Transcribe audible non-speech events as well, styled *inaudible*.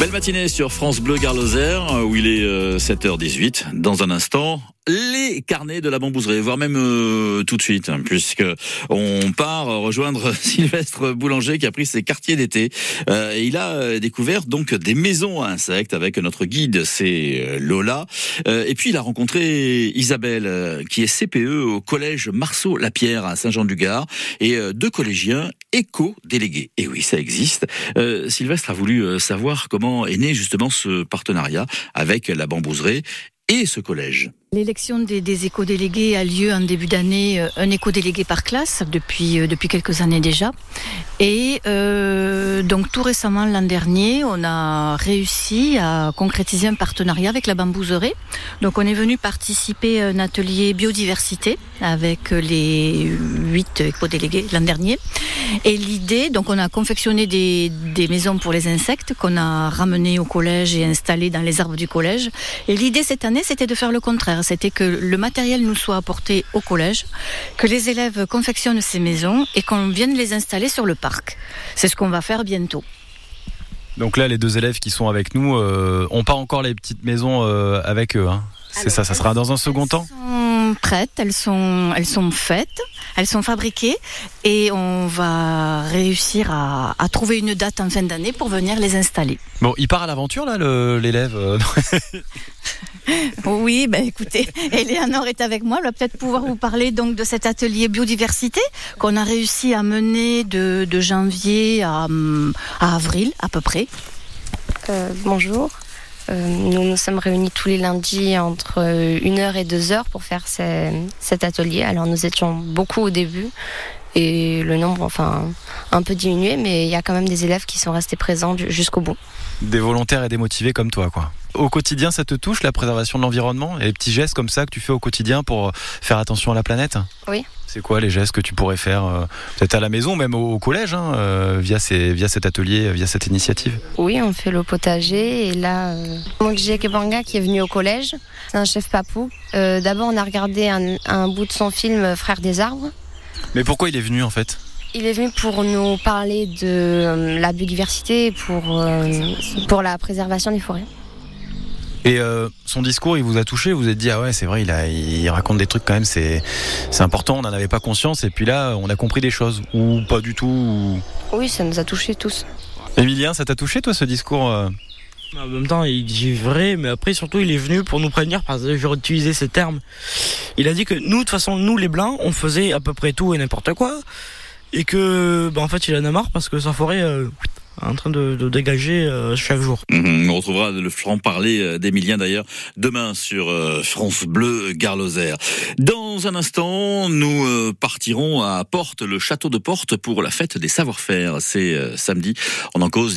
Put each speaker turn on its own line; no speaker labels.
Belle matinée sur France Bleu Garloser, où il est 7h18. Dans un instant, les carnets de la bambouserie, voire même euh, tout de suite, hein, puisque on part rejoindre *laughs* Sylvestre Boulanger qui a pris ses quartiers d'été. Euh, il a euh, découvert donc des maisons à insectes avec notre guide, c'est Lola. et puis il a rencontré Isabelle, qui est CPE au collège Marceau-Lapierre à Saint-Jean-du-Gard, et deux collégiens éco-délégués. Et oui, ça existe. Sylvestre a voulu savoir comment est né justement ce partenariat avec la bambouserie et ce collège.
L'élection des, des éco-délégués a lieu en début d'année, euh, un éco-délégué par classe depuis, euh, depuis quelques années déjà. Et euh, donc tout récemment, l'an dernier, on a réussi à concrétiser un partenariat avec la bambouserie. Donc on est venu participer à un atelier biodiversité avec les huit éco-délégués l'an dernier. Et l'idée, donc on a confectionné des, des maisons pour les insectes qu'on a ramenées au collège et installées dans les arbres du collège. Et l'idée cette année, c'était de faire le contraire c'était que le matériel nous soit apporté au collège, que les élèves confectionnent ces maisons et qu'on vienne les installer sur le parc. C'est ce qu'on va faire bientôt.
Donc là, les deux élèves qui sont avec nous, euh, on pas encore les petites maisons euh, avec eux. Hein. C'est ça, ça sera dans un second temps
prêtes, elles sont, elles sont faites, elles sont fabriquées et on va réussir à, trouver une date en fin d'année pour venir les installer.
Bon, il part à l'aventure là, l'élève euh, *laughs* *laughs*
Oui, ben écoutez, *laughs* Eleanor est avec moi. Elle va peut-être pouvoir vous parler donc de cet atelier biodiversité qu'on a réussi à mener de, janvier à, avril à peu près.
Euh, bonjour. Euh, nous nous sommes réunis tous les lundis entre 1h et 2h pour faire cet atelier. Alors nous étions beaucoup au début et le nombre enfin un peu diminué mais il y a quand même des élèves qui sont restés présents jusqu'au bout.
Des volontaires et des motivés comme toi quoi. Au quotidien ça te touche la préservation de l'environnement et les petits gestes comme ça que tu fais au quotidien pour faire attention à la planète?
Oui.
C'est quoi les gestes que tu pourrais faire euh, peut-être à la maison, même au, collège, hein, euh, via, ces, via cet atelier, via cette initiative?
Oui, on fait le potager et là, euh, mon qui est venu au collège, c'est un chef papou. Euh, d'abord, on a regardé un, un bout de son film Frères des arbres.
Mais pourquoi il est venu en fait?
Il est venu pour nous parler de la biodiversité, pour, pour la préservation des forêts.
Et euh, son discours, il vous a touché, vous vous êtes dit ah ouais c'est vrai, il, a, il raconte des trucs quand même, c'est c'est important, on n'en avait pas conscience et puis là on a compris des choses ou pas du tout.
Oui, ça nous a touchés tous.
Emilien, ça t'a touché toi ce discours
En même temps, il dit vrai, mais après surtout il est venu pour nous prévenir parce que j'aurais utilisé ces termes. Il a dit que nous de toute façon nous les blancs, on faisait à peu près tout et n'importe quoi et que bah, en fait il en a marre parce que sa forêt euh, en train de, dégager euh, chaque jour.
Mhm, on retrouvera le franc-parler euh, d'Emilien d'ailleurs demain sur euh, France Bleu Garloser. Dans un instant, nous partirons à Porte, le château de Porte pour la fête des savoir-faire. C'est samedi. On en cause